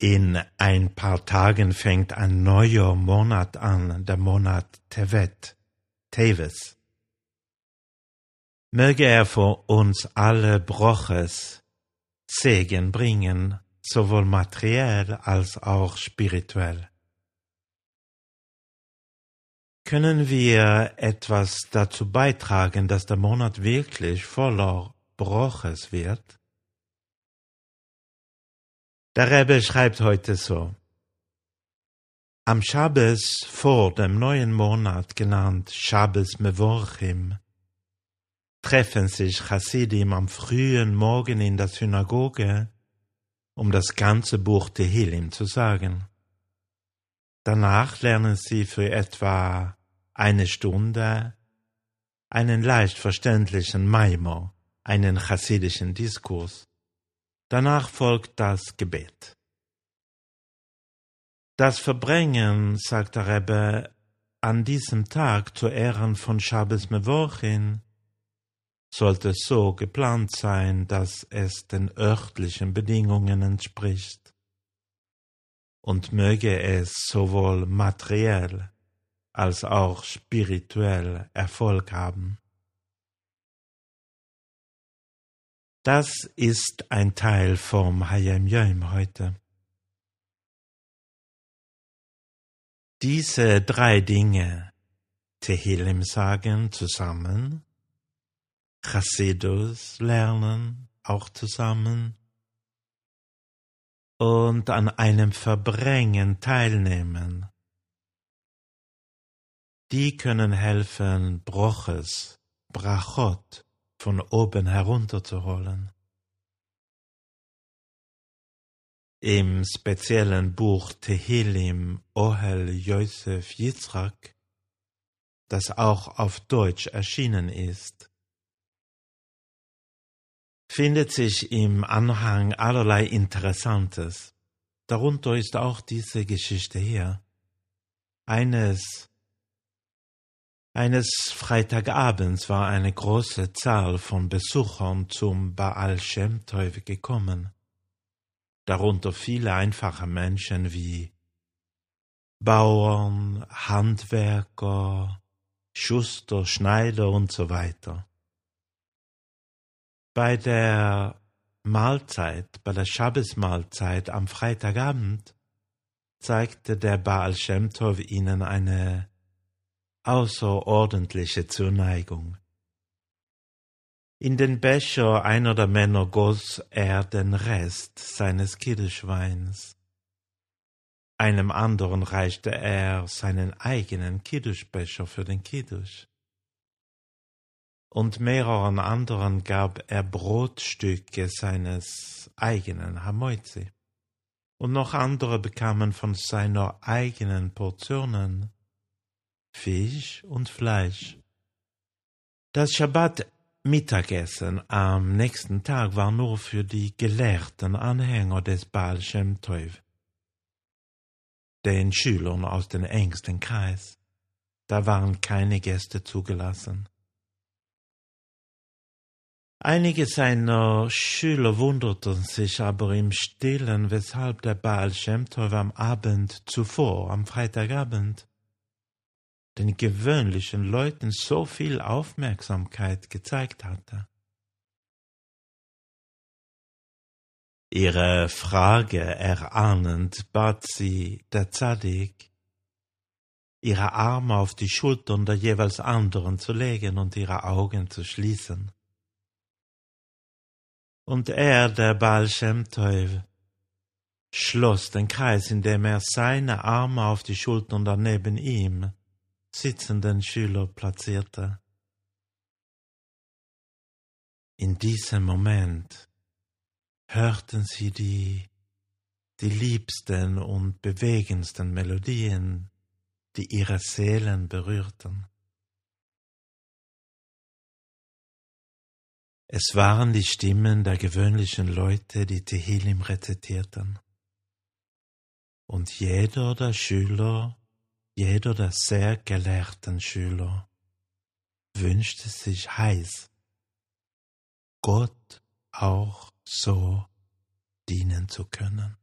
In ein paar Tagen fängt ein neuer Monat an, der Monat Tevet, Teves. Möge er für uns alle Broches Segen bringen, sowohl materiell als auch spirituell. Können wir etwas dazu beitragen, dass der Monat wirklich voller Broches wird? Der Rebbe schreibt heute so. Am Schabbes vor dem neuen Monat, genannt Schabbes Mevorchim, treffen sich Chassidim am frühen Morgen in der Synagoge, um das ganze Buch Tehillim zu sagen. Danach lernen sie für etwa eine Stunde einen leicht verständlichen Maimer, einen chassidischen Diskurs. Danach folgt das Gebet. Das Verbringen, sagt der Rebbe, an diesem Tag zu Ehren von Shabbos Mevorchin sollte so geplant sein, dass es den örtlichen Bedingungen entspricht und möge es sowohl materiell als auch spirituell Erfolg haben. Das ist ein Teil vom Hayem Yom heute. Diese drei Dinge, Tehillim sagen zusammen, Chassidus lernen auch zusammen und an einem Verbringen teilnehmen. Die können helfen, Broches, Brachot, von oben herunterzuholen. Im speziellen Buch Tehillim Ohel Yosef Yitzhak, das auch auf Deutsch erschienen ist, findet sich im Anhang allerlei Interessantes. Darunter ist auch diese Geschichte hier. Eines eines Freitagabends war eine große Zahl von Besuchern zum Baal Shem Tov gekommen, darunter viele einfache Menschen wie Bauern, Handwerker, Schuster, Schneider und so weiter. Bei der Mahlzeit, bei der Schabbesmahlzeit am Freitagabend zeigte der Baal Shem Tov ihnen eine außerordentliche Zuneigung. In den Becher einer der Männer goss er den Rest seines Kidduschweins. Einem anderen reichte er seinen eigenen Kidduschbecher für den Kiddusch. Und mehreren anderen gab er Brotstücke seines eigenen Hamoizi. Und noch andere bekamen von seiner eigenen Portionen Fisch und Fleisch. Das Schabbat-Mittagessen am nächsten Tag war nur für die gelehrten Anhänger des Baal Shem Tov, den Schülern aus dem engsten Kreis. Da waren keine Gäste zugelassen. Einige seiner Schüler wunderten sich aber im Stillen, weshalb der Baal Shem Tov am Abend zuvor, am Freitagabend, den gewöhnlichen Leuten so viel Aufmerksamkeit gezeigt hatte. Ihre Frage erahnend bat sie der Zadig, ihre Arme auf die Schultern der jeweils anderen zu legen und ihre Augen zu schließen. Und er, der Baal Shem Tov, schloss den Kreis, indem er seine Arme auf die Schultern daneben ihm sitzenden Schüler platzierte. In diesem Moment hörten sie die, die liebsten und bewegendsten Melodien, die ihre Seelen berührten. Es waren die Stimmen der gewöhnlichen Leute, die Tehillim rezitierten. Und jeder der Schüler jeder der sehr gelehrten Schüler wünschte sich heiß, Gott auch so dienen zu können.